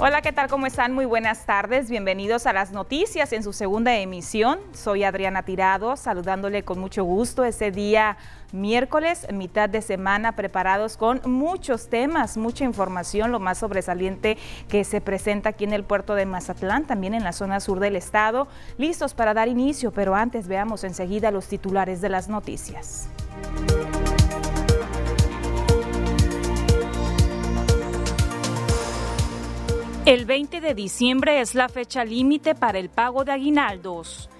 Hola, ¿qué tal? ¿Cómo están? Muy buenas tardes. Bienvenidos a las noticias en su segunda emisión. Soy Adriana Tirado, saludándole con mucho gusto ese día miércoles, mitad de semana, preparados con muchos temas, mucha información, lo más sobresaliente que se presenta aquí en el puerto de Mazatlán, también en la zona sur del estado, listos para dar inicio, pero antes veamos enseguida los titulares de las noticias. El 20 de diciembre es la fecha límite para el pago de aguinaldos.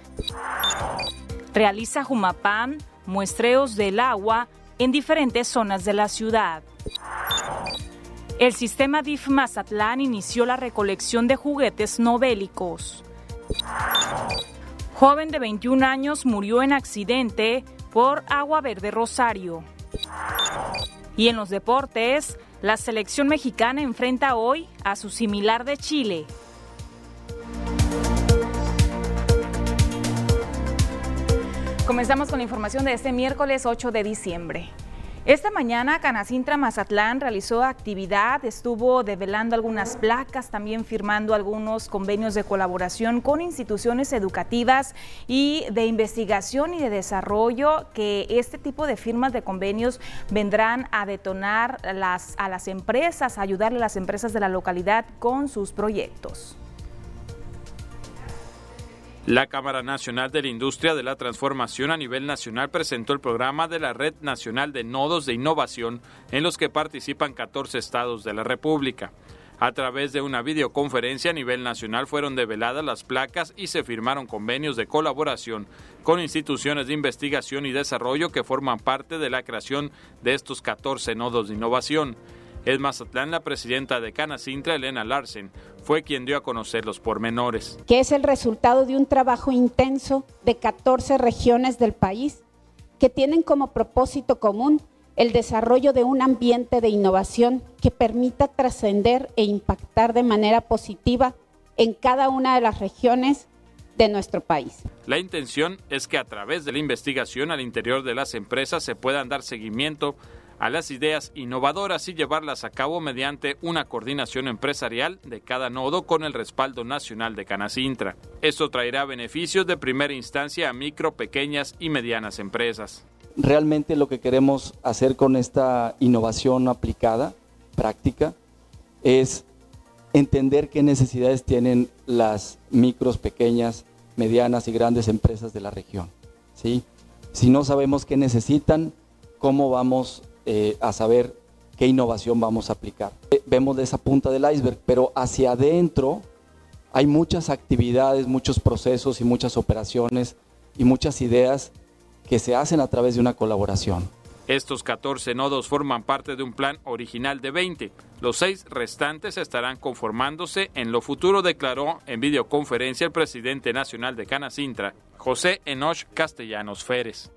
Realiza Jumapam muestreos del agua en diferentes zonas de la ciudad. El sistema DIF Mazatlán inició la recolección de juguetes no bélicos. Joven de 21 años murió en accidente por Agua Verde Rosario. Y en los deportes, la selección mexicana enfrenta hoy a su similar de Chile. Comenzamos con la información de este miércoles 8 de diciembre. Esta mañana Canacintra Mazatlán realizó actividad, estuvo develando algunas placas, también firmando algunos convenios de colaboración con instituciones educativas y de investigación y de desarrollo que este tipo de firmas de convenios vendrán a detonar a las empresas, a ayudarle a las empresas de la localidad con sus proyectos. La Cámara Nacional de la Industria de la Transformación a nivel nacional presentó el programa de la Red Nacional de Nodos de Innovación en los que participan 14 estados de la República. A través de una videoconferencia a nivel nacional fueron develadas las placas y se firmaron convenios de colaboración con instituciones de investigación y desarrollo que forman parte de la creación de estos 14 nodos de innovación. En Mazatlán, la presidenta de Canacintra, Elena Larsen, fue quien dio a conocer los pormenores. Que es el resultado de un trabajo intenso de 14 regiones del país que tienen como propósito común el desarrollo de un ambiente de innovación que permita trascender e impactar de manera positiva en cada una de las regiones de nuestro país. La intención es que a través de la investigación al interior de las empresas se puedan dar seguimiento a las ideas innovadoras y llevarlas a cabo mediante una coordinación empresarial de cada nodo con el respaldo nacional de Canacintra. Esto traerá beneficios de primera instancia a micro, pequeñas y medianas empresas. Realmente lo que queremos hacer con esta innovación aplicada, práctica, es entender qué necesidades tienen las micros, pequeñas, medianas y grandes empresas de la región. ¿sí? Si no sabemos qué necesitan, cómo vamos eh, a saber qué innovación vamos a aplicar. Eh, vemos de esa punta del iceberg, pero hacia adentro hay muchas actividades, muchos procesos y muchas operaciones y muchas ideas que se hacen a través de una colaboración. Estos 14 nodos forman parte de un plan original de 20. Los seis restantes estarán conformándose en lo futuro, declaró en videoconferencia el presidente nacional de Canacintra, José Enoch Castellanos Férez.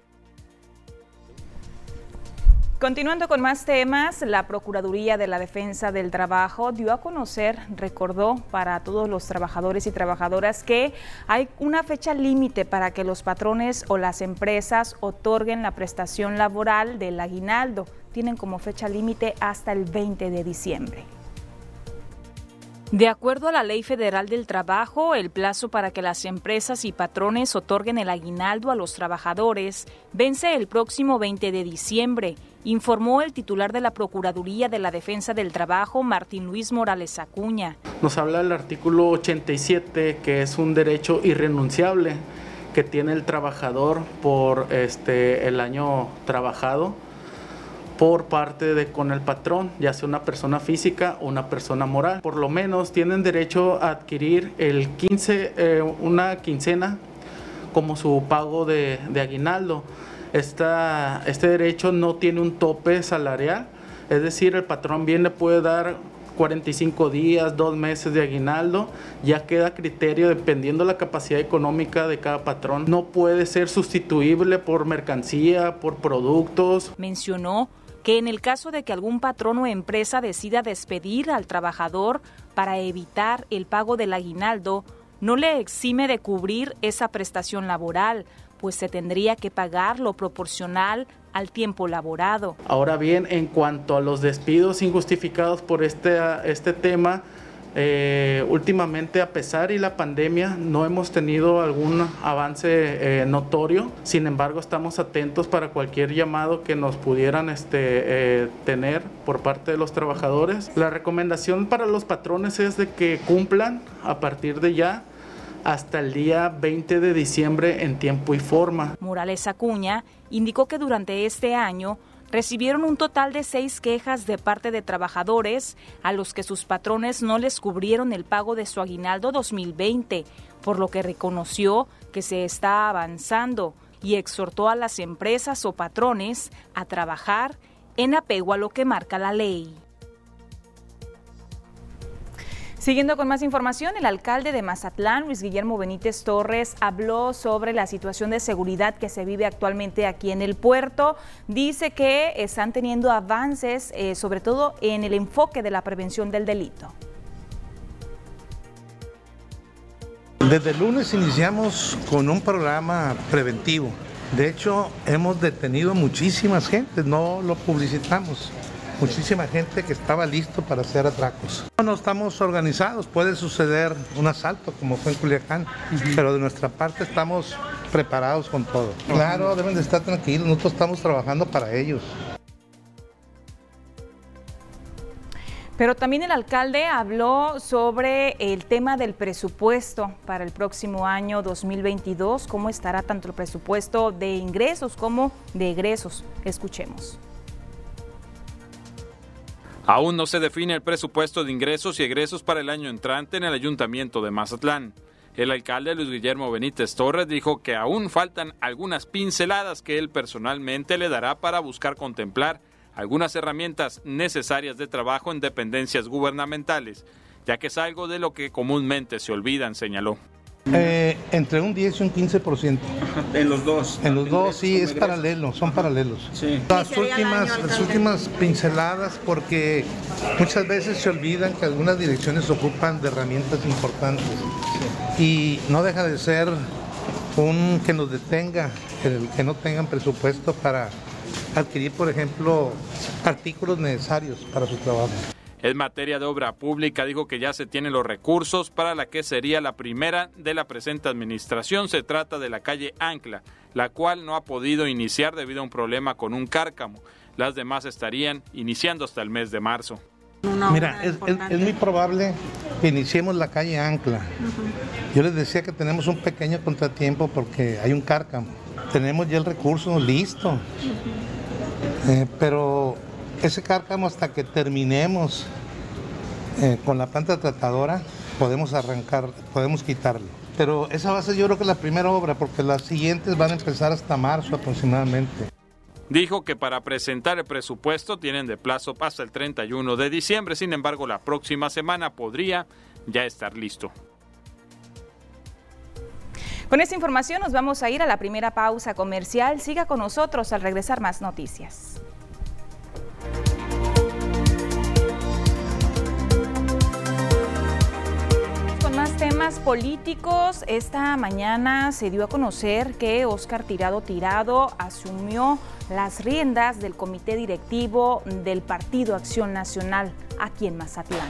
Continuando con más temas, la Procuraduría de la Defensa del Trabajo dio a conocer, recordó para todos los trabajadores y trabajadoras que hay una fecha límite para que los patrones o las empresas otorguen la prestación laboral del aguinaldo. Tienen como fecha límite hasta el 20 de diciembre. De acuerdo a la Ley Federal del Trabajo, el plazo para que las empresas y patrones otorguen el aguinaldo a los trabajadores vence el próximo 20 de diciembre, informó el titular de la Procuraduría de la Defensa del Trabajo, Martín Luis Morales Acuña. Nos habla el artículo 87, que es un derecho irrenunciable que tiene el trabajador por este, el año trabajado por parte de con el patrón, ya sea una persona física o una persona moral. Por lo menos tienen derecho a adquirir el 15, eh, una quincena como su pago de, aguinaldo. Esta, este derecho no tiene un tope salarial, es decir, el patrón bien le puede dar 45 días, dos meses de aguinaldo, ya queda criterio dependiendo la capacidad económica de cada patrón. No puede ser sustituible por mercancía, por productos. Mencionó que en el caso de que algún patrón o empresa decida despedir al trabajador para evitar el pago del aguinaldo, no le exime de cubrir esa prestación laboral, pues se tendría que pagar lo proporcional al tiempo laborado. Ahora bien, en cuanto a los despidos injustificados por este, este tema, Eh, últimamente, a pesar y la pandemia, no hemos tenido algún avance eh, notorio. Sin embargo, estamos atentos para cualquier llamado que nos pudieran este, eh, tener por parte de los trabajadores. La recomendación para los patrones es de que cumplan a partir de ya hasta el día 20 de diciembre en tiempo y forma. Morales Acuña indicó que durante este año recibieron un total de seis quejas de parte de trabajadores a los que sus patrones no les cubrieron el pago de su aguinaldo 2020, por lo que reconoció que se está avanzando y exhortó a las empresas o patrones a trabajar en apego a lo que marca la ley. Siguiendo con más información, el alcalde de Mazatlán, Luis Guillermo Benítez Torres, habló sobre la situación de seguridad que se vive actualmente aquí en el puerto. Dice que están teniendo avances, eh, sobre todo en el enfoque de la prevención del delito. Desde el lunes iniciamos con un programa preventivo. De hecho, hemos detenido muchísimas gentes, no lo publicitamos muchísima gente que estaba listo para hacer atracos. No estamos organizados, puede suceder un asalto como fue en Culiacán, pero de nuestra parte estamos preparados con todo. Claro, deben de estar tranquilos, nosotros estamos trabajando para ellos. Pero también el alcalde habló sobre el tema del presupuesto para el próximo año 2022, cómo estará tanto el presupuesto de ingresos como de egresos. Escuchemos. Aún no se define el presupuesto de ingresos y egresos para el año entrante en el Ayuntamiento de Mazatlán. El alcalde Luis Guillermo Benítez Torres dijo que aún faltan algunas pinceladas que él personalmente le dará para buscar contemplar algunas herramientas necesarias de trabajo en dependencias gubernamentales, ya que es algo de lo que comúnmente se olvidan, señaló. Eh, entre un 10 y un 15%. En los dos. En los dos, sí, es paralelo, son paralelos. Las, últimas, las últimas pinceladas, porque muchas veces se olvidan que algunas direcciones ocupan de herramientas importantes. Y no deja de ser un que nos detenga, el que no tengan presupuesto para adquirir, por ejemplo, artículos necesarios para su trabajo. En materia de obra pública dijo que ya se tienen los recursos para la que sería la primera de la presente administración. Se trata de la calle Ancla, la cual no ha podido iniciar debido a un problema con un cárcamo. Las demás estarían iniciando hasta el mes de marzo. Mira, es, muy probable que iniciemos la calle Ancla. Yo les decía que tenemos un pequeño contratiempo porque hay un cárcamo. Tenemos ya el recurso listo. Eh, pero ese cárcamo hasta que terminemos eh, con la planta tratadora podemos arrancar, podemos quitarlo. Pero esa va a ser yo creo que la primera obra porque las siguientes van a empezar hasta marzo aproximadamente. Dijo que para presentar el presupuesto tienen de plazo hasta el 31 de diciembre, sin embargo la próxima semana podría ya estar listo. Con esta información nos vamos a ir a la primera pausa comercial. Siga con nosotros al regresar más noticias. Temas políticos, esta mañana se dio a conocer que Oscar Tirado Tirado asumió las riendas del comité directivo del Partido Acción Nacional aquí en Mazatlán.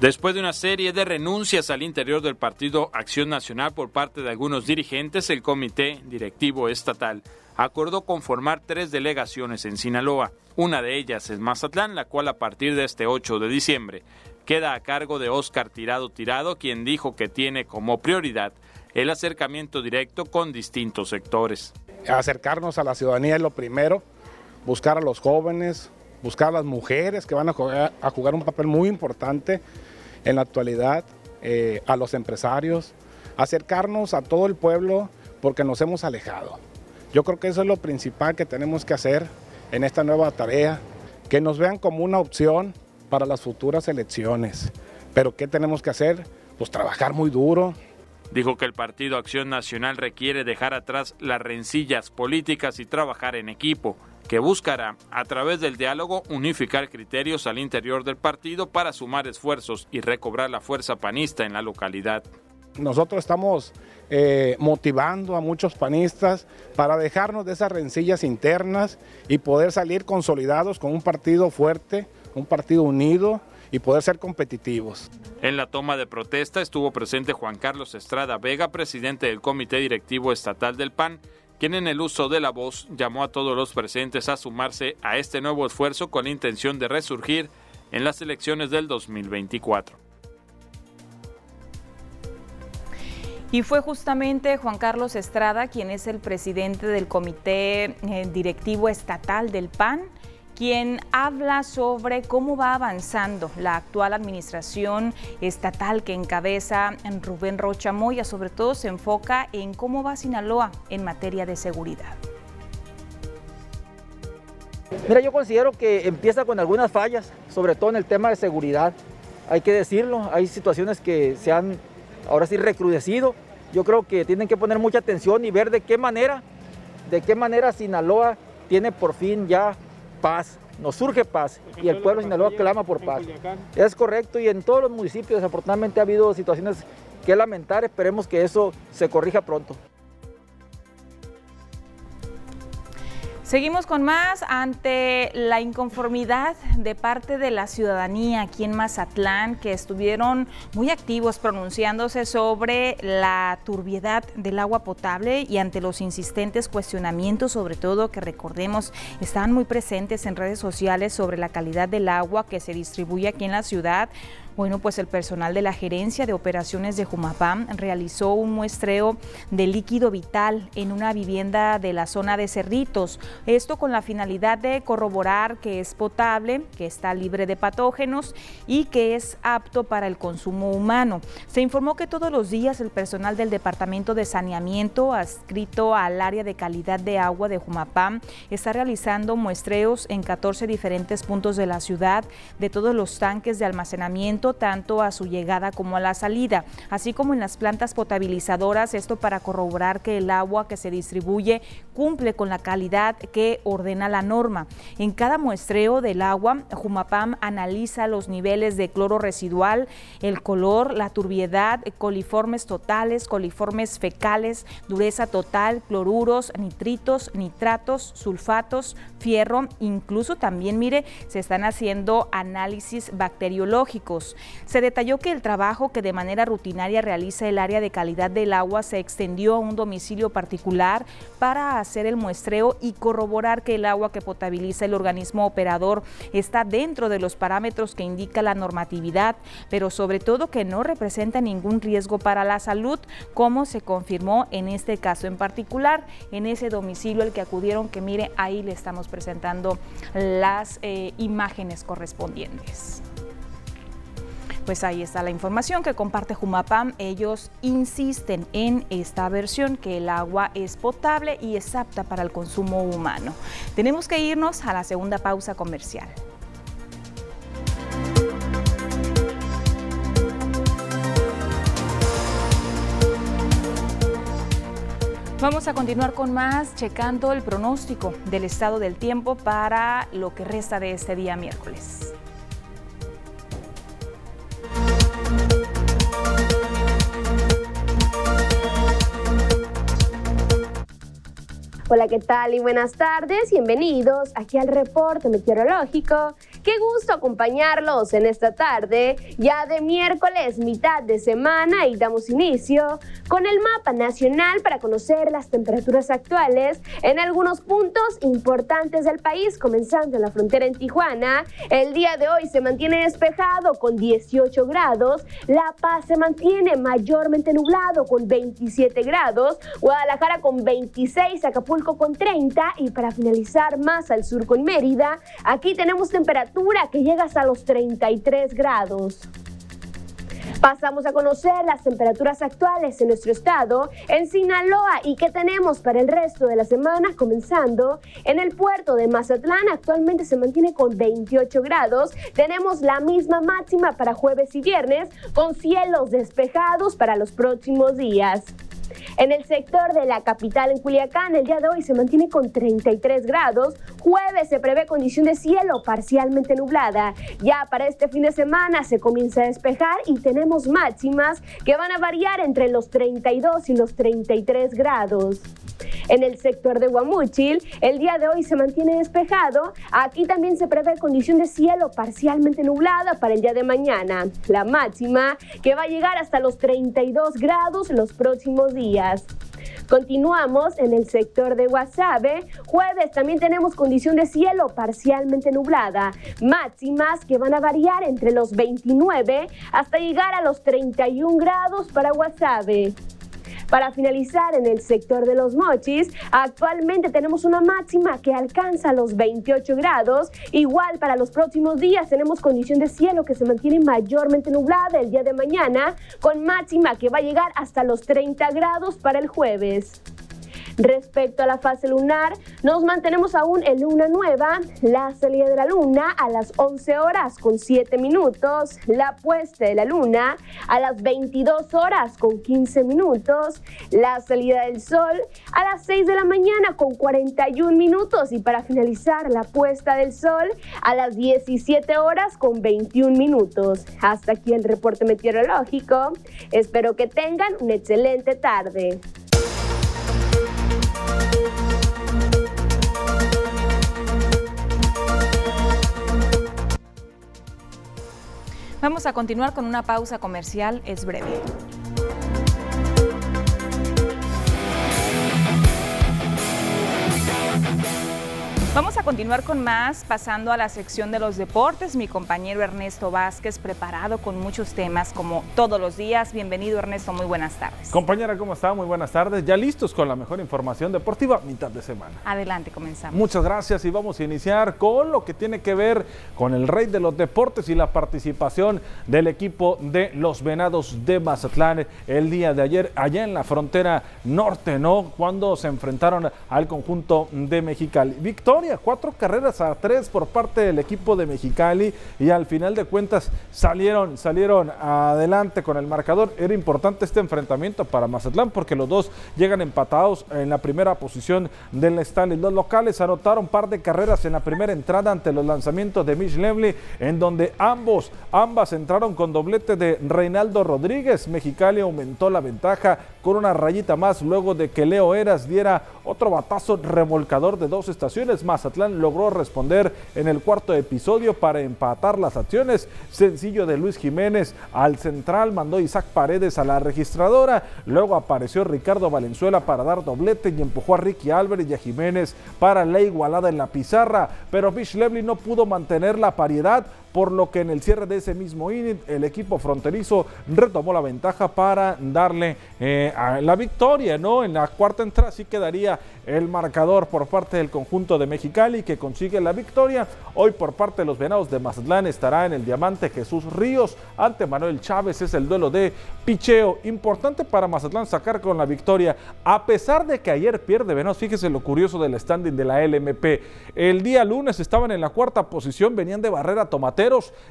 Después de una serie de renuncias al interior del Partido Acción Nacional por parte de algunos dirigentes, el comité directivo estatal acordó conformar tres delegaciones en Sinaloa. Una de ellas es Mazatlán, la cual a partir de este 8 de diciembre queda a cargo de Óscar Tirado Tirado, quien dijo que tiene como prioridad el acercamiento directo con distintos sectores. Acercarnos a la ciudadanía es lo primero, buscar a los jóvenes, buscar a las mujeres que van a jugar, un papel muy importante en la actualidad, eh, a los empresarios, acercarnos a todo el pueblo porque nos hemos alejado. Yo creo que eso es lo principal que tenemos que hacer en esta nueva tarea, que nos vean como una opción para las futuras elecciones. Pero ¿qué tenemos que hacer? Pues trabajar muy duro. Dijo que el Partido Acción Nacional requiere dejar atrás las rencillas políticas y trabajar en equipo, que buscará, a través del diálogo, unificar criterios al interior del partido para sumar esfuerzos y recobrar la fuerza panista en la localidad. Nosotros estamos eh, motivando a muchos panistas para dejarnos de esas rencillas internas y poder salir consolidados con un partido fuerte, un partido unido y poder ser competitivos. En la toma de protesta estuvo presente Juan Carlos Estrada Vega, presidente del Comité Directivo Estatal del PAN, quien en el uso de la voz llamó a todos los presentes a sumarse a este nuevo esfuerzo con la intención de resurgir en las elecciones del 2024. Y fue justamente Juan Carlos Estrada, quien es el presidente del Comité eh, Directivo Estatal del PAN, quien habla sobre cómo va avanzando la actual administración estatal que encabeza Rubén Rocha Moya. Sobre todo se enfoca en cómo va Sinaloa en materia de seguridad. Mira, yo considero que empieza con algunas fallas, sobre todo en el tema de seguridad. Hay que decirlo, hay situaciones que se han ahora sí recrudecido. Yo creo que tienen que poner mucha atención y ver de qué manera, de qué manera Sinaloa tiene por fin ya paz, nos surge paz y el pueblo de Sinaloa clama por paz. Es correcto y en todos los municipios desafortunadamente ha habido situaciones que lamentar, esperemos que eso se corrija pronto. Seguimos con más ante la inconformidad de parte de la ciudadanía aquí en Mazatlán, que estuvieron muy activos pronunciándose sobre la turbiedad del agua potable y ante los insistentes cuestionamientos, sobre todo que recordemos, estaban muy presentes en redes sociales sobre la calidad del agua que se distribuye aquí en la ciudad. Bueno, pues el personal de la Gerencia de Operaciones de Jumapam realizó un muestreo de líquido vital en una vivienda de la zona de Cerritos. Esto con la finalidad de corroborar que es potable, que está libre de patógenos y que es apto para el consumo humano. Se informó que todos los días el personal del Departamento de Saneamiento, adscrito al área de calidad de agua de Jumapam, está realizando muestreos en 14 diferentes puntos de la ciudad de todos los tanques de almacenamiento tanto a su llegada como a la salida, así como en las plantas potabilizadoras, esto para corroborar que el agua que se distribuye cumple con la calidad que ordena la norma. En cada muestreo del agua, Jumapam analiza los niveles de cloro residual, el color, la turbiedad, coliformes totales, coliformes fecales, dureza total, cloruros, nitritos, nitratos, sulfatos, fierro, incluso también, mire, se están haciendo análisis bacteriológicos. Se detalló que el trabajo que de manera rutinaria realiza el área de calidad del agua se extendió a un domicilio particular para hacer el muestreo y corroborar que el agua que potabiliza el organismo operador está dentro de los parámetros que indica la normatividad, pero sobre todo que no representa ningún riesgo para la salud, como se confirmó en este caso en particular, en ese domicilio al que acudieron, que mire, ahí le estamos presentando las eh, imágenes correspondientes. Pues ahí está la información que comparte Jumapam. Ellos insisten en esta versión que el agua es potable y es apta para el consumo humano. Tenemos que irnos a la segunda pausa comercial. Vamos a continuar con más, checando el pronóstico del estado del tiempo para lo que resta de este día miércoles. Hola, ¿qué tal y buenas tardes? Bienvenidos aquí al reporte meteorológico Qué gusto acompañarlos en esta tarde, ya de miércoles, mitad de semana, y damos inicio con el mapa nacional para conocer las temperaturas actuales en algunos puntos importantes del país, comenzando en la frontera en Tijuana. El día de hoy se mantiene despejado con 18 grados, La Paz se mantiene mayormente nublado con 27 grados, Guadalajara con 26, Acapulco con 30 y para finalizar más al sur con Mérida, aquí tenemos temperatura que llega hasta los 33 grados. Pasamos a conocer las temperaturas actuales en nuestro estado, en Sinaloa y qué tenemos para el resto de la semana, comenzando en el puerto de Mazatlán, actualmente se mantiene con 28 grados, tenemos la misma máxima para jueves y viernes, con cielos despejados para los próximos días. En el sector de la capital, en Culiacán, el día de hoy se mantiene con 33 grados. Jueves se prevé condición de cielo parcialmente nublada. Ya para este fin de semana se comienza a despejar y tenemos máximas que van a variar entre los 32 y los 33 grados. En el sector de Guamúchil, el día de hoy se mantiene despejado. Aquí también se prevé condición de cielo parcialmente nublada para el día de mañana. La máxima que va a llegar hasta los 32 grados los próximos días. Continuamos en el sector de Guasave. Jueves también tenemos condición de cielo parcialmente nublada. Máximas que van a variar entre los 29 hasta llegar a los 31 grados para Guasave. Para finalizar, en el sector de los mochis, actualmente tenemos una máxima que alcanza los 28 grados. Igual para los próximos días tenemos condición de cielo que se mantiene mayormente nublada el día de mañana, con máxima que va a llegar hasta los 30 grados para el jueves. Respecto a la fase lunar, nos mantenemos aún en luna nueva, la salida de la luna a las 11 horas con 7 minutos, la puesta de la luna a las 22 horas con 15 minutos, la salida del sol a las 6 de la mañana con 41 minutos y para finalizar la puesta del sol a las 17 horas con 21 minutos. Hasta aquí el reporte meteorológico. Espero que tengan una excelente tarde. Vamos a continuar con una pausa comercial, es breve. Vamos a continuar con más, pasando a la sección de los deportes. Mi compañero Ernesto Vázquez, preparado con muchos temas como todos los días. Bienvenido Ernesto, muy buenas tardes. Compañera, ¿cómo está? Muy buenas tardes. Ya listos con la mejor información deportiva, mitad de semana. Adelante, comenzamos. Muchas gracias y vamos a iniciar con lo que tiene que ver con el rey de los deportes y la participación del equipo de los Venados de Mazatlán el día de ayer, allá en la frontera norte, ¿no? Cuando se enfrentaron al conjunto de Mexicali. Cuatro carreras a tres por parte del equipo de Mexicali y al final de cuentas salieron, salieron adelante con el marcador. Era importante este enfrentamiento para Mazatlán porque los dos llegan empatados en la primera posición del Stanley. Los locales anotaron un par de carreras en la primera entrada ante los lanzamientos de Mitch Lemley, en donde ambos, ambas entraron con doblete de Reinaldo Rodríguez. Mexicali aumentó la ventaja con una rayita más luego de que Leo Eras diera otro batazo remolcador de dos estaciones. Mazatlán logró responder en el cuarto episodio para empatar las acciones. Sencillo de Luis Jiménez al central, mandó Isaac Paredes a la registradora. Luego apareció Ricardo Valenzuela para dar doblete y empujó a Ricky Álvarez y a Jiménez para la igualada en la pizarra. Pero Bish Levely no pudo mantener la paridad por lo que en el cierre de ese mismo inning el equipo fronterizo retomó la ventaja para darle eh, la victoria, ¿no? En la cuarta entrada sí quedaría el marcador por parte del conjunto de Mexicali que consigue la victoria. Hoy por parte de los Venados de Mazatlán estará en el diamante Jesús Ríos ante Manuel Chávez. Es el duelo de picheo. Importante para Mazatlán sacar con la victoria. A pesar de que ayer pierde Venados, fíjese lo curioso del standing de la LMP. El día lunes estaban en la cuarta posición, venían de barrera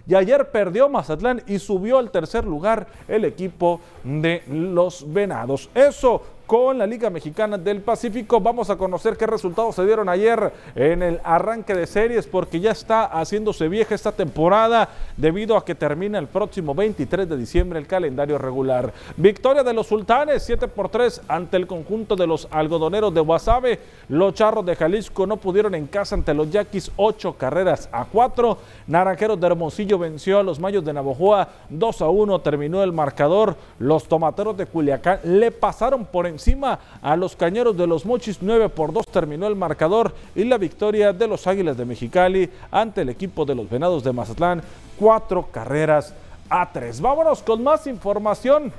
y ayer perdió Mazatlán y subió al tercer lugar el equipo de los Venados. Eso con la Liga Mexicana del Pacífico. Vamos a conocer qué resultados se dieron ayer en el arranque de series porque ya está haciéndose vieja esta temporada debido a que termina el próximo 23 de diciembre el calendario regular. Victoria de los Sultanes 7 por 3 ante el conjunto de los algodoneros de Guasave. Los Charros de Jalisco no pudieron en casa ante los Yaquis 8 carreras a 4. Naranjeros de Hermosillo venció a los Mayos de Navojoa 2 a 1 terminó el marcador. Los Tomateros de Culiacán le pasaron por encima encima a los Cañeros de los Mochis. 9 por 2 terminó el marcador y la victoria de los Águilas de Mexicali ante el equipo de los Venados de Mazatlán. Cuatro carreras a tres. Vámonos con más información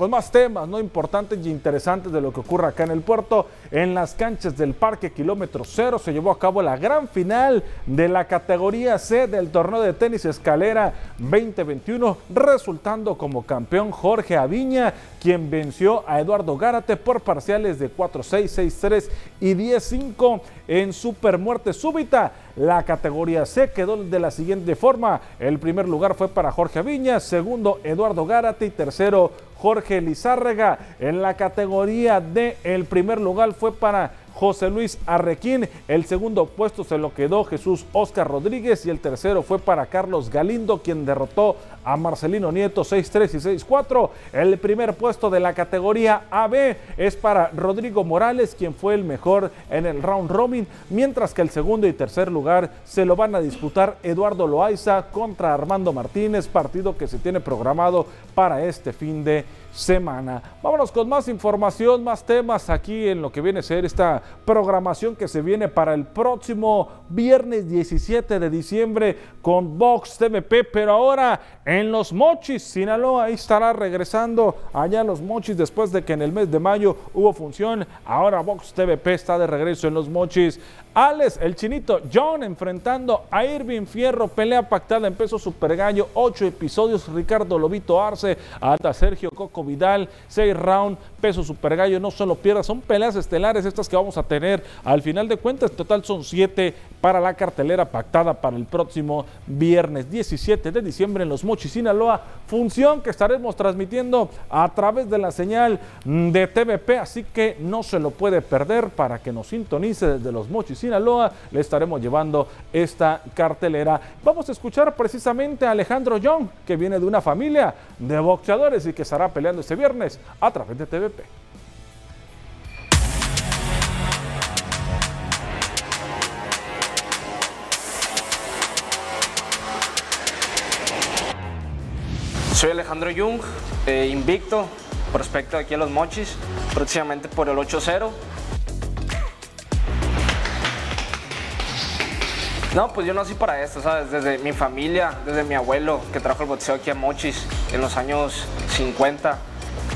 pues más temas no importantes y interesantes de lo que ocurre acá en el puerto. En las canchas del Parque Kilómetro Cero se llevó a cabo la gran final de la categoría C del torneo de tenis escalera 2021, resultando como campeón Jorge Aviña, quien venció a Eduardo Gárate por parciales de 4-6, 6-3 y 10-5 en super muerte súbita. La categoría C quedó de la siguiente forma. El primer lugar fue para Jorge Aviña, segundo Eduardo Gárate y tercero Jorge Lizárraga. En la categoría D, el primer lugar fue para José Luis Arrequín. El segundo puesto se lo quedó Jesús Oscar Rodríguez y el tercero fue para Carlos Galindo, quien derrotó a Marcelino Nieto 6-3 y 6-4. El primer puesto de la categoría AB es para Rodrigo Morales, quien fue el mejor en el round robin, mientras que el segundo y tercer lugar se lo van a disputar Eduardo Loaiza contra Armando Martínez, partido que se tiene programado para este fin de semana. Vámonos con más información, más temas aquí en lo que viene a ser esta programación que se viene para el próximo viernes 17 de diciembre con Vox TVP, pero ahora en Los Mochis, Sinaloa, ahí estará regresando allá Los Mochis después de que en el mes de mayo hubo función, ahora Vox TVP está de regreso en Los Mochis. Alex, el chinito, John enfrentando a Irving Fierro, pelea pactada en peso super gallo, ocho episodios, Ricardo Lobito Arce, hasta Sergio Coco Vidal, seis round, peso super gallo, no solo pierdas, son peleas estelares estas que vamos a tener. Al final de cuentas, en total son siete para la cartelera pactada para el próximo viernes 17 de diciembre en Los Mochis, Sinaloa, función que estaremos transmitiendo a través de la señal de TVP, así que no se lo puede perder para que nos sintonice desde Los Mochis, Sinaloa, le estaremos llevando esta cartelera. Vamos a escuchar precisamente a Alejandro Young, que viene de una familia de boxeadores y que estará peleando este viernes a través de TVP. Soy Alejandro Jung, eh, invicto, prospecto aquí a Los Mochis, próximamente por el 8-0. No, pues yo nací para esto, ¿sabes? Desde mi familia, desde mi abuelo que trajo el boxeo aquí a Mochis en los años 50.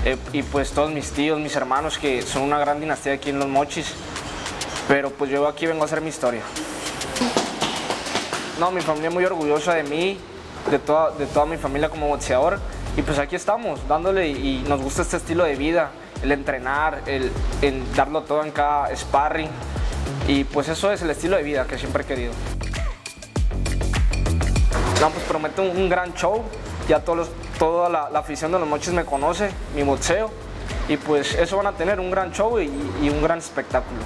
eh, y pues todos mis tíos, mis hermanos que son una gran dinastía aquí en Los Mochis. Pero pues yo aquí vengo a hacer mi historia. No, mi familia es muy orgullosa de mí, de toda, de toda mi familia como boxeador. Y pues aquí estamos, dándole y, nos gusta este estilo de vida, el entrenar, el darlo todo en cada sparring. Y pues eso es el estilo de vida que siempre he querido. No, pues prometo un, gran show. Ya todos los- toda la, afición de los mochis me conoce, mi boxeo. Y pues eso van a tener un gran show y, un gran espectáculo.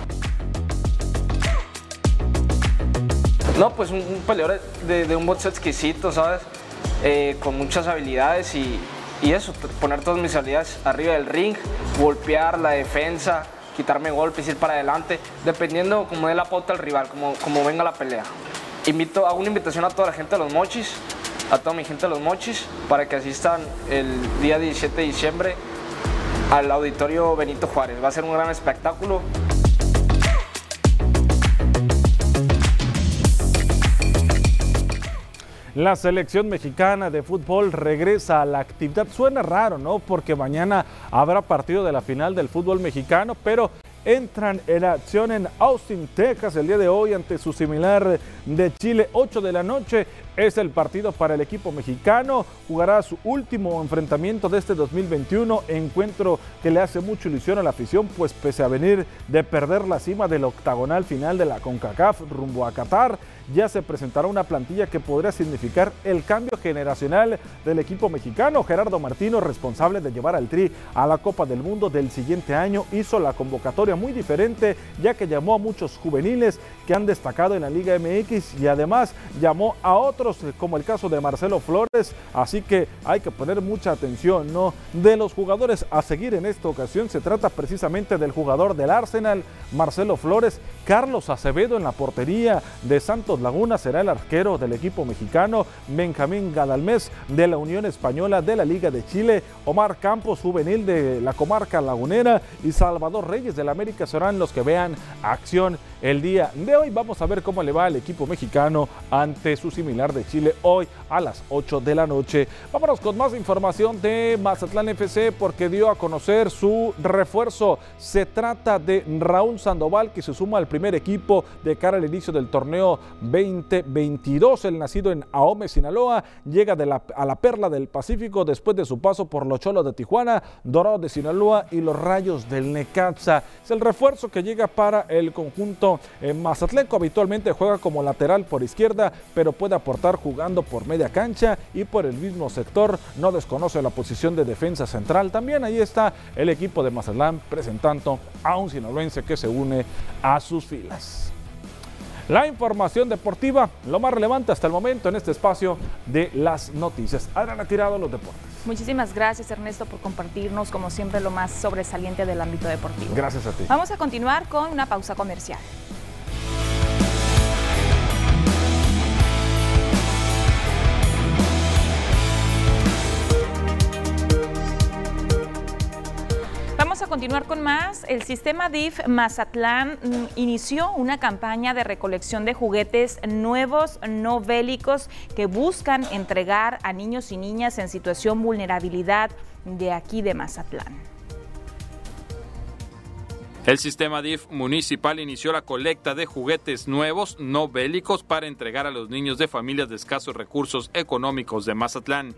No, pues un, un peleador de, un boxeo exquisito, ¿sabes? Eh, con muchas habilidades y, y eso, poner todas mis habilidades arriba del ring, golpear la defensa, quitarme golpes, ir para adelante, dependiendo como dé la pauta al rival, como, como venga la pelea. Invito, hago una invitación a toda la gente de los mochis, a toda mi gente de los mochis, para que asistan el día 17 de diciembre al auditorio Benito Juárez. Va a ser un gran espectáculo. La selección mexicana de fútbol regresa a la actividad. Suena raro, ¿no? Porque mañana habrá partido de la final del fútbol mexicano, pero entran en acción en Austin, Texas, el día de hoy ante su similar de Chile, 8 de la noche. Es el partido para el equipo mexicano. Jugará su último enfrentamiento de este 2021, encuentro que le hace mucha ilusión a la afición, pues pese a venir de perder la cima del octagonal final de la CONCACAF rumbo a Qatar, ya se presentará una plantilla que podría significar el cambio generacional del equipo mexicano. Gerardo Martino, responsable de llevar al Tri a la Copa del Mundo del siguiente año, hizo la convocatoria muy diferente, ya que llamó a muchos juveniles que han destacado en la Liga MX y además llamó a otros, eh, como el caso de Marcelo Flores. Así que hay que poner mucha atención, ¿no? De los jugadores a seguir en esta ocasión, se trata precisamente del jugador del Arsenal, Marcelo Flores, Carlos Acevedo en la portería de Santos Laguna será el arquero del equipo mexicano, Benjamín Gadalmés de la Unión Española de la Liga de Chile, Omar Campos, juvenil de la comarca lagunera y Salvador Reyes del América serán los que vean acción el día de hoy. Vamos a ver cómo le va al equipo mexicano ante su similar de Chile hoy a las 8 de la noche. Vámonos con más información de Mazatlán FC porque dio a conocer su refuerzo. Se trata de Raúl Sandoval que se suma al primer primer equipo de cara al inicio del torneo 2022. El nacido en Ahome, Sinaloa, llega de la, a la Perla del Pacífico después de su paso por los Cholos de Tijuana, Dorado de Sinaloa y los Rayos del Necaxa. Es el refuerzo que llega para el conjunto eh, mazatleco. Habitualmente juega como lateral por izquierda, pero puede aportar jugando por media cancha y por el mismo sector. No desconoce la posición de defensa central. También ahí está el equipo de Mazatlán presentando a un sinaloense que se une a sus filas. La información deportiva, lo más relevante hasta el momento en este espacio de las noticias. Adriana Tirado, los deportes. Muchísimas gracias Ernesto por compartirnos como siempre lo más sobresaliente del ámbito deportivo. Gracias a ti. Vamos a continuar con una pausa comercial. Continuar con más. El sistema DIF Mazatlán mm, inició una campaña de recolección de juguetes nuevos no bélicos que buscan entregar a niños y niñas en situación vulnerabilidad de aquí de Mazatlán. El sistema DIF municipal inició la colecta de juguetes nuevos no bélicos para entregar a los niños de familias de escasos recursos económicos de Mazatlán.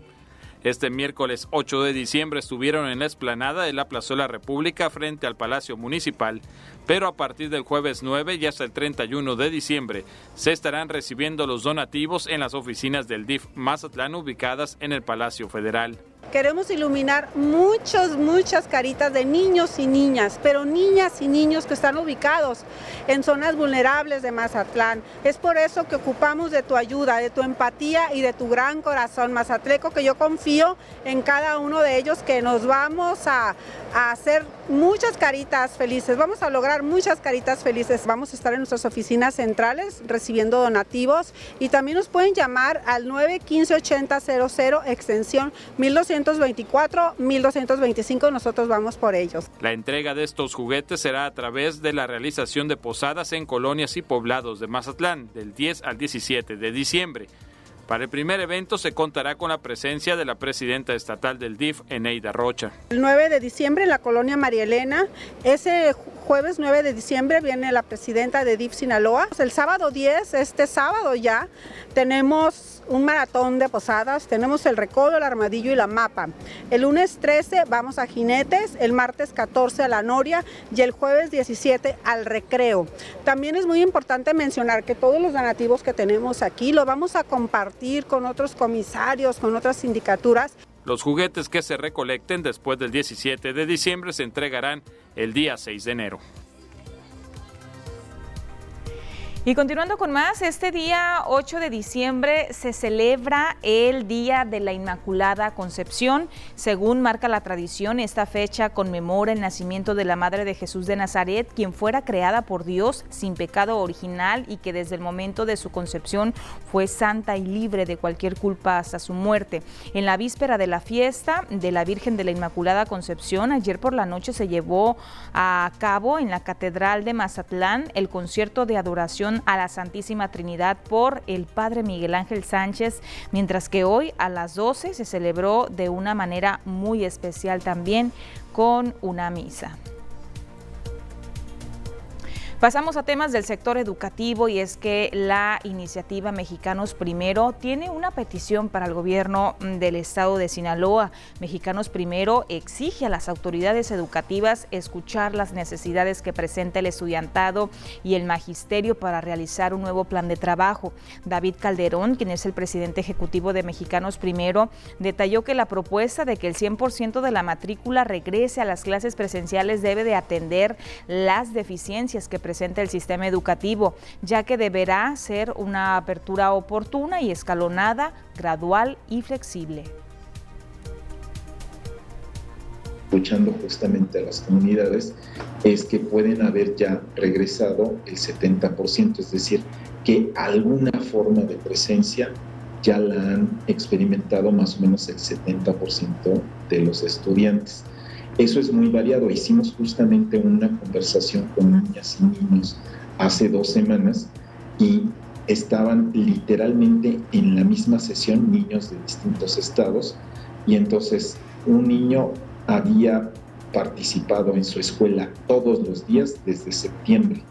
Este miércoles 8 de diciembre estuvieron en la explanada de la Plazuela República frente al Palacio Municipal, pero a partir del jueves 9 y hasta el 31 de diciembre se estarán recibiendo los donativos en las oficinas del DIF Mazatlán ubicadas en el Palacio Federal. Queremos iluminar muchas, muchas caritas de niños y niñas, pero niñas y niños que están ubicados en zonas vulnerables de Mazatlán. Es por eso que ocupamos de tu ayuda, de tu empatía y de tu gran corazón mazatleco, que yo confío en cada uno de ellos que nos vamos a, a hacer muchas caritas felices. Vamos a lograr muchas caritas felices. Vamos a estar en nuestras oficinas centrales recibiendo donativos y también nos pueden llamar al 915 8000 extensión 1224 1225. Nosotros vamos por ellos. La entrega de estos juguetes será a través de la realización de posadas en colonias y poblados de Mazatlán del 10 al 17 de diciembre. Para el primer evento se contará con la presencia de la presidenta estatal del DIF, Eneida Rocha. El 9 de diciembre en la colonia María Elena, ese jueves 9 de diciembre viene la presidenta de DIF Sinaloa. El sábado 10, este sábado ya, tenemos un maratón de posadas, tenemos el recodo, el armadillo y la mapa. El lunes 13 vamos a jinetes, el martes 14 a la noria y el jueves 17 al recreo. También es muy importante mencionar que todos los donativos que tenemos aquí lo vamos a compartir con otros comisarios, con otras sindicaturas. Los juguetes que se recolecten después del 17 de diciembre se entregarán el día 6 de enero. Y continuando con más, este día 8 de diciembre se celebra el Día de la Inmaculada Concepción. Según marca la tradición, esta fecha conmemora el nacimiento de la Madre de Jesús de Nazaret, quien fuera creada por Dios sin pecado original y que desde el momento de su concepción fue santa y libre de cualquier culpa hasta su muerte. En la víspera de la fiesta de la Virgen de la Inmaculada Concepción, ayer por la noche se llevó a cabo en la Catedral de Mazatlán el concierto de adoración a la Santísima Trinidad por el Padre Miguel Ángel Sánchez, mientras que hoy a las 12 se celebró de una manera muy especial también con una misa. Pasamos a temas del sector educativo y es que la iniciativa Mexicanos Primero tiene una petición para el gobierno del estado de Sinaloa. Mexicanos Primero exige a las autoridades educativas escuchar las necesidades que presenta el estudiantado y el magisterio para realizar un nuevo plan de trabajo. David Calderón, quien es el presidente ejecutivo de Mexicanos Primero, detalló que la propuesta de que el 100% de la matrícula regrese a las clases presenciales debe de atender las deficiencias que presenta el sistema educativo, ya que deberá ser una apertura oportuna y escalonada, gradual y flexible. escuchando justamente a las comunidades es que pueden haber ya regresado el 70%, es decir, que alguna forma de presencia ya la han experimentado más o menos el 70% de los estudiantes. Eso es muy variado. Hicimos justamente una conversación con niñas y niños hace dos semanas y estaban literalmente en la misma sesión niños de distintos estados y entonces un niño había participado en su escuela todos los días desde septiembre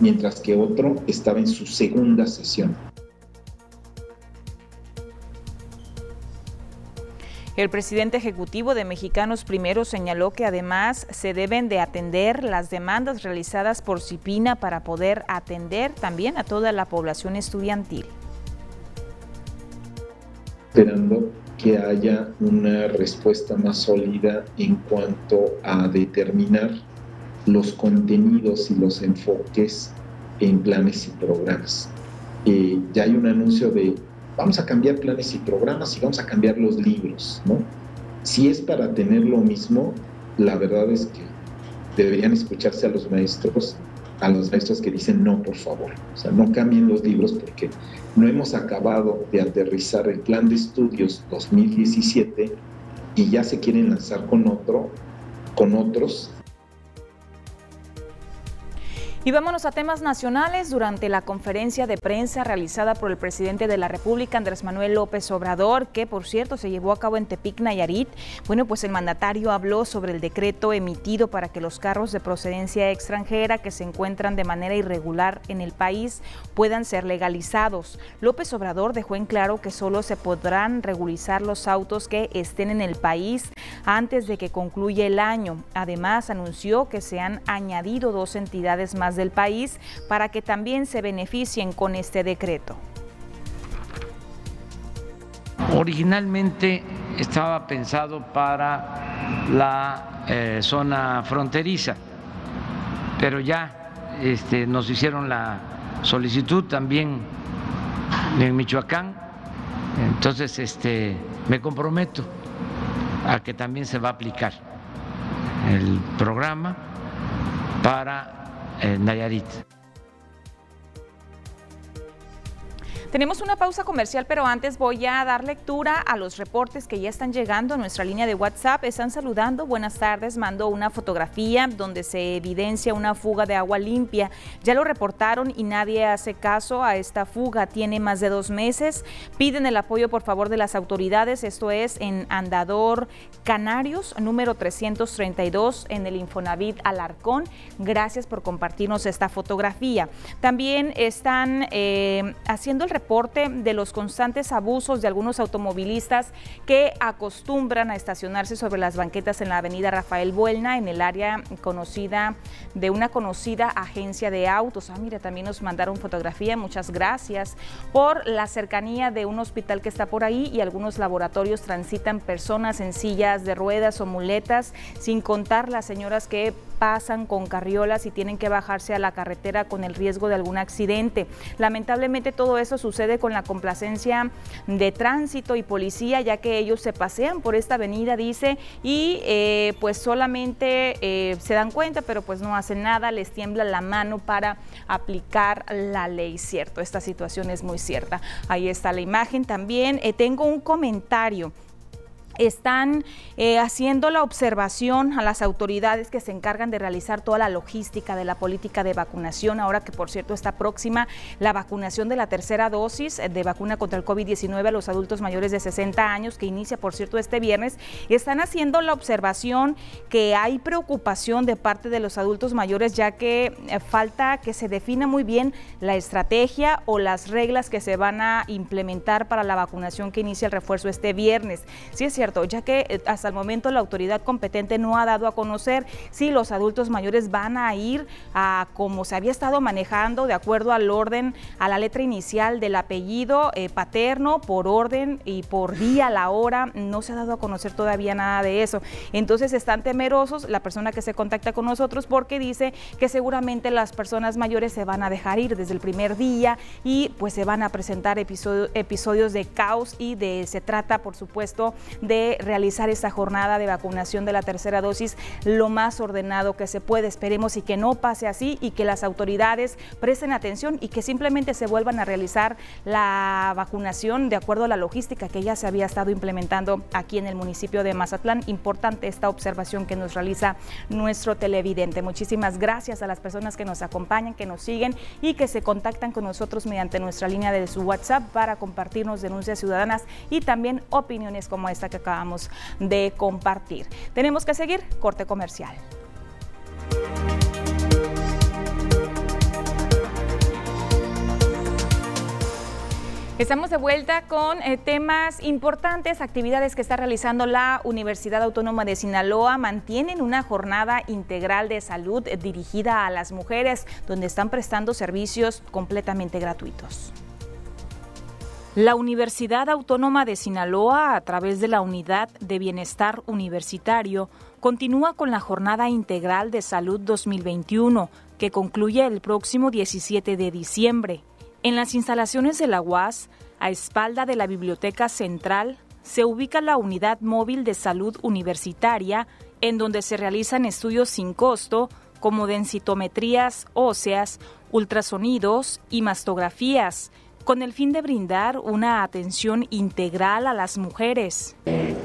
mientras que otro estaba en su segunda sesión. El presidente ejecutivo de Mexicanos Primero señaló que además se deben de atender las demandas realizadas por Cipina para poder atender también a toda la población estudiantil. Esperando que haya una respuesta más sólida en cuanto a determinar los contenidos y los enfoques en planes y programas. Eh, ya hay un anuncio de vamos a cambiar planes y programas y vamos a cambiar los libros, ¿no? Si es para tener lo mismo, la verdad es que deberían escucharse a los maestros, a los maestros que dicen no, por favor. O sea, no cambien los libros porque no hemos acabado de aterrizar el plan de estudios 2017 y ya se quieren lanzar con otro, con otros y vámonos a temas nacionales. Durante la conferencia de prensa realizada por el presidente de la República, Andrés Manuel López Obrador, que por cierto se llevó a cabo en Tepic, Nayarit, bueno, pues el mandatario habló sobre el decreto emitido para que los carros de procedencia extranjera que se encuentran de manera irregular en el país puedan ser legalizados. López Obrador dejó en claro que solo se podrán regularizar los autos que estén en el país antes de que concluya el año. Además, anunció que se han añadido dos entidades más del país para que también se beneficien con este decreto. Originalmente estaba pensado para la eh, zona fronteriza, pero ya este, nos hicieron la solicitud también en Michoacán, entonces este, me comprometo a que también se va a aplicar el programa para Nayarit. Tenemos una pausa comercial, pero antes voy a dar lectura a los reportes que ya están llegando a nuestra línea de WhatsApp. Están saludando, buenas tardes, mando una fotografía donde se evidencia una fuga de agua limpia. Ya lo reportaron y nadie hace caso a esta fuga. Tiene más de dos meses. Piden el apoyo, por favor, de las autoridades. Esto es en Andador Canarios, número 332, en el Infonavit Alarcón. Gracias por compartirnos esta fotografía. También están eh, haciendo el reporte de los constantes abusos de algunos automovilistas que acostumbran a estacionarse sobre las banquetas en la avenida Rafael Buelna, en el área conocida de una conocida agencia de autos. Ah, mira, también nos mandaron fotografía, muchas gracias por la cercanía de un hospital que está por ahí y algunos laboratorios transitan personas en sillas de ruedas o muletas, sin contar las señoras que pasan con carriolas y tienen que bajarse a la carretera con el riesgo de algún accidente. Lamentablemente todo eso sucede con la complacencia de tránsito y policía, ya que ellos se pasean por esta avenida, dice, y eh, pues solamente eh, se dan cuenta, pero pues no hacen nada, les tiembla la mano para aplicar la ley, cierto, esta situación es muy cierta. Ahí está la imagen también. Eh, tengo un comentario están eh, haciendo la observación a las autoridades que se encargan de realizar toda la logística de la política de vacunación, ahora que por cierto está próxima la vacunación de la tercera dosis de vacuna contra el COVID-19 a los adultos mayores de 60 años, que inicia por cierto este viernes. Están haciendo la observación que hay preocupación de parte de los adultos mayores, ya que eh, falta que se defina muy bien la estrategia o las reglas que se van a implementar para la vacunación que inicia el refuerzo este viernes. Si es cierto, ya que eh, hasta el momento la autoridad competente no ha dado a conocer si los adultos mayores van a ir a como se había estado manejando de acuerdo al orden, a la letra inicial del apellido eh, paterno, por orden y por día, la hora, no se ha dado a conocer todavía nada de eso. Entonces están temerosos la persona que se contacta con nosotros porque dice que seguramente las personas mayores se van a dejar ir desde el primer día y pues se van a presentar episodios de caos y de se trata por supuesto de de realizar esta jornada de vacunación de la tercera dosis lo más ordenado que se puede. Esperemos y que no pase así y que las autoridades presten atención y que simplemente se vuelvan a realizar la vacunación de acuerdo a la logística que ya se había estado implementando aquí en el municipio de Mazatlán. Importante esta observación que nos realiza nuestro televidente. Muchísimas gracias a las personas que nos acompañan, que nos siguen y que se contactan con nosotros mediante nuestra línea de su WhatsApp para compartirnos denuncias ciudadanas y también opiniones como esta que acabamos de compartir. Tenemos que seguir corte comercial. Estamos de vuelta con eh, temas importantes, actividades que está realizando la Universidad Autónoma de Sinaloa. Mantienen una jornada integral de salud dirigida a las mujeres, donde están prestando servicios completamente gratuitos. La Universidad Autónoma de Sinaloa, a través de la Unidad de Bienestar Universitario, continúa con la Jornada Integral de Salud 2021, que concluye el próximo 17 de diciembre. En las instalaciones de la UAS, a espalda de la Biblioteca Central, se ubica la Unidad Móvil de Salud Universitaria, en donde se realizan estudios sin costo como densitometrías óseas, ultrasonidos y mastografías, con el fin de brindar una atención integral a las mujeres.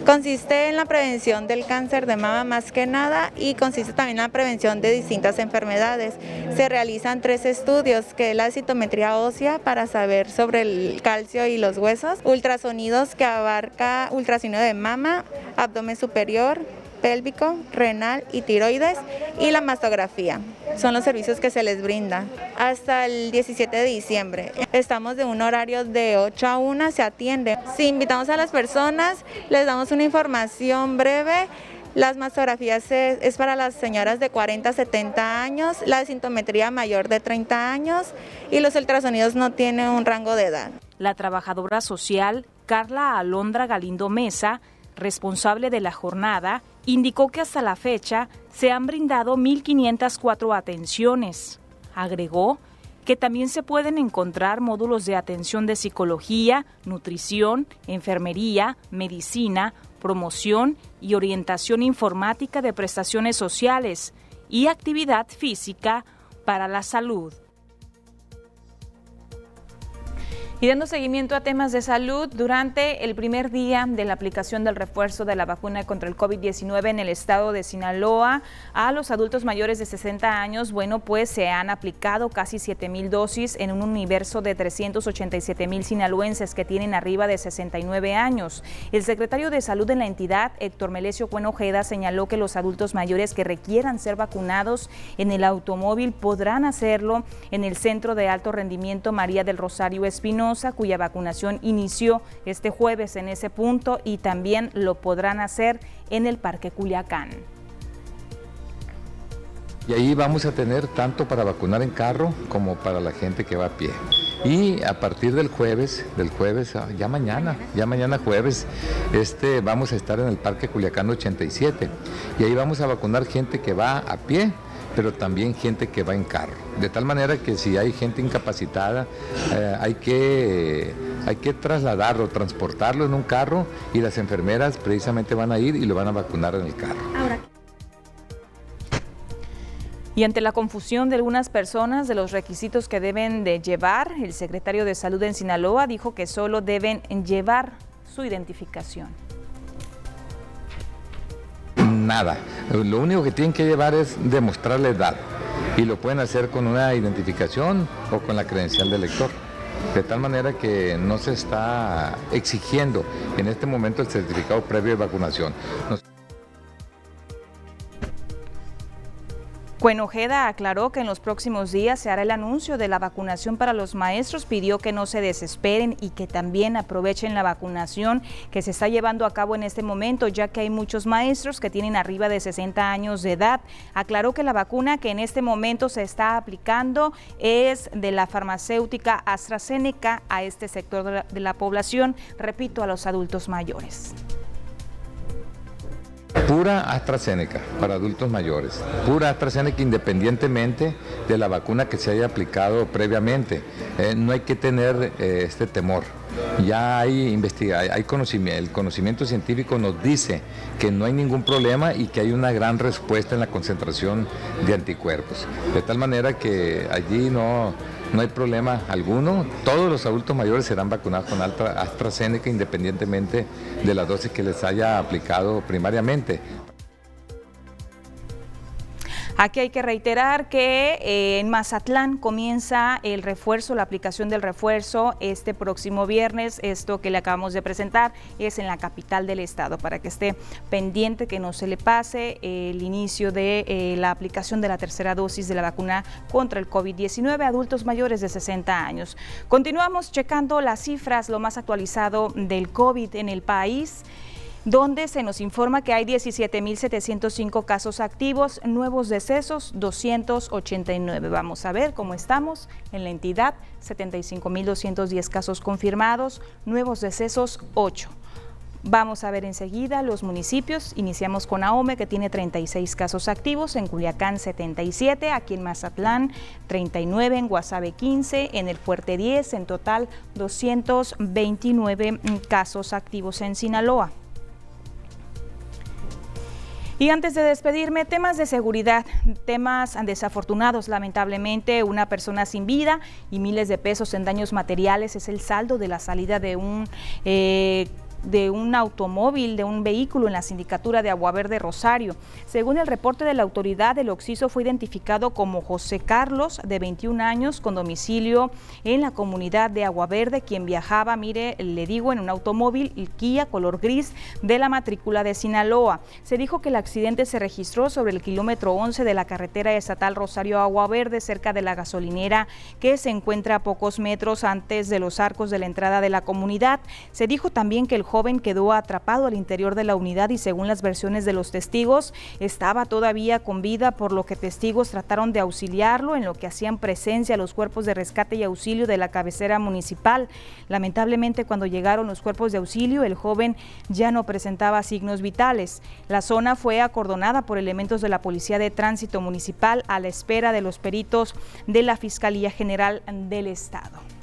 Consiste en la prevención del cáncer de mama más que nada y consiste también en la prevención de distintas enfermedades. Se realizan tres estudios, que es la citometría ósea para saber sobre el calcio y los huesos, ultrasonidos que abarca ultrasonido de mama, abdomen superior, pélvico, renal y tiroides y la mastografía. Son los servicios que se les brinda hasta el 17 de diciembre. Estamos de un horario de 8 a 1, se atiende. Si invitamos a las personas, les damos una información breve. Las mastografías es, para las señoras de 40 a 70 años, la sintometría mayor de 30 años y los ultrasonidos no tienen un rango de edad. La trabajadora social Carla Alondra Galindo Mesa responsable de la jornada, indicó que hasta la fecha se han brindado 1.504 atenciones. Agregó que también se pueden encontrar módulos de atención de psicología, nutrición, enfermería, medicina, promoción y orientación informática de prestaciones sociales y actividad física para la salud. Y dando seguimiento a temas de salud, durante el primer día de la aplicación del refuerzo de la vacuna contra el COVID-19 en el estado de Sinaloa, a los adultos mayores de 60 años, bueno, pues se han aplicado casi 7 mil dosis en un universo de 387 mil sinaloenses que tienen arriba de 69 años. El secretario de Salud en la entidad, Héctor Melesio Cuenojeda, señaló que los adultos mayores que requieran ser vacunados en el automóvil podrán hacerlo en el Centro de Alto Rendimiento María del Rosario Espino cuya vacunación inició este jueves en ese punto y también lo podrán hacer en el Parque Culiacán. Y ahí vamos a tener tanto para vacunar en carro como para la gente que va a pie. Y a partir del jueves, del jueves, ah, ya mañana, ya mañana jueves, este, vamos a estar en el Parque Culiacán 87. Y ahí vamos a vacunar gente que va a pie pero también gente que va en carro. De tal manera que si hay gente incapacitada, eh, hay, que, hay que trasladarlo, transportarlo en un carro y las enfermeras precisamente van a ir y lo van a vacunar en el carro. Y ante la confusión de algunas personas de los requisitos que deben de llevar, el secretario de Salud en Sinaloa dijo que solo deben llevar su identificación nada. Lo único que tienen que llevar es demostrar la edad y lo pueden hacer con una identificación o con la credencial del lector. De tal manera que no se está exigiendo en este momento el certificado previo de vacunación. Cuenojeda aclaró que en los próximos días se hará el anuncio de la vacunación para los maestros, pidió que no se desesperen y que también aprovechen la vacunación que se está llevando a cabo en este momento, ya que hay muchos maestros que tienen arriba de 60 años de edad. Aclaró que la vacuna que en este momento se está aplicando es de la farmacéutica AstraZeneca a este sector de la población, repito, a los adultos mayores. Pura AstraZeneca para adultos mayores. Pura AstraZeneca independientemente de la vacuna que se haya aplicado previamente. Eh, no hay que tener eh, este temor. Ya hay, investiga hay conocimiento, el conocimiento científico nos dice que no hay ningún problema y que hay una gran respuesta en la concentración de anticuerpos. De tal manera que allí no, no hay problema alguno. Todos los adultos mayores serán vacunados con AstraZeneca independientemente de la dosis que les haya aplicado primariamente. Aquí hay que reiterar que eh, en Mazatlán comienza el refuerzo, la aplicación del refuerzo este próximo viernes. Esto que le acabamos de presentar es en la capital del estado para que esté pendiente, que no se le pase el inicio de eh, la aplicación de la tercera dosis de la vacuna contra el COVID-19 a adultos mayores de 60 años. Continuamos checando las cifras, lo más actualizado del COVID en el país donde se nos informa que hay 17.705 casos activos, nuevos decesos 289. Vamos a ver cómo estamos en la entidad, 75.210 casos confirmados, nuevos decesos 8. Vamos a ver enseguida los municipios. Iniciamos con Ahome, que tiene 36 casos activos, en Culiacán 77, aquí en Mazatlán 39, en Guasave 15, en el Fuerte 10, en total 229 casos activos en Sinaloa. Y antes de despedirme, temas de seguridad, temas desafortunados, lamentablemente, una persona sin vida y miles de pesos en daños materiales es el saldo de la salida de un... Eh, de un automóvil, de un vehículo en la sindicatura de Aguaverde Rosario. Según el reporte de la autoridad, el occiso fue identificado como José Carlos, de 21 años, con domicilio en la comunidad de Aguaverde, quien viajaba, mire, le digo, en un automóvil Kia color gris de la matrícula de Sinaloa. Se dijo que el accidente se registró sobre el kilómetro 11 de la carretera estatal Rosario Aguaverde, cerca de la gasolinera que se encuentra a pocos metros antes de los arcos de la entrada de la comunidad. Se dijo también que el joven quedó atrapado al interior de la unidad y según las versiones de los testigos estaba todavía con vida, por lo que testigos trataron de auxiliarlo en lo que hacían presencia los cuerpos de rescate y auxilio de la cabecera municipal. Lamentablemente cuando llegaron los cuerpos de auxilio el joven ya no presentaba signos vitales. La zona fue acordonada por elementos de la Policía de Tránsito Municipal a la espera de los peritos de la Fiscalía General del Estado.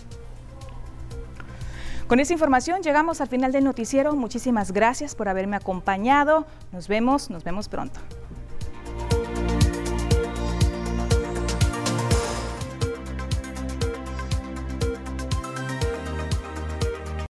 Con esa información llegamos al final del noticiero. Muchísimas gracias por haberme acompañado. Nos vemos, nos vemos pronto.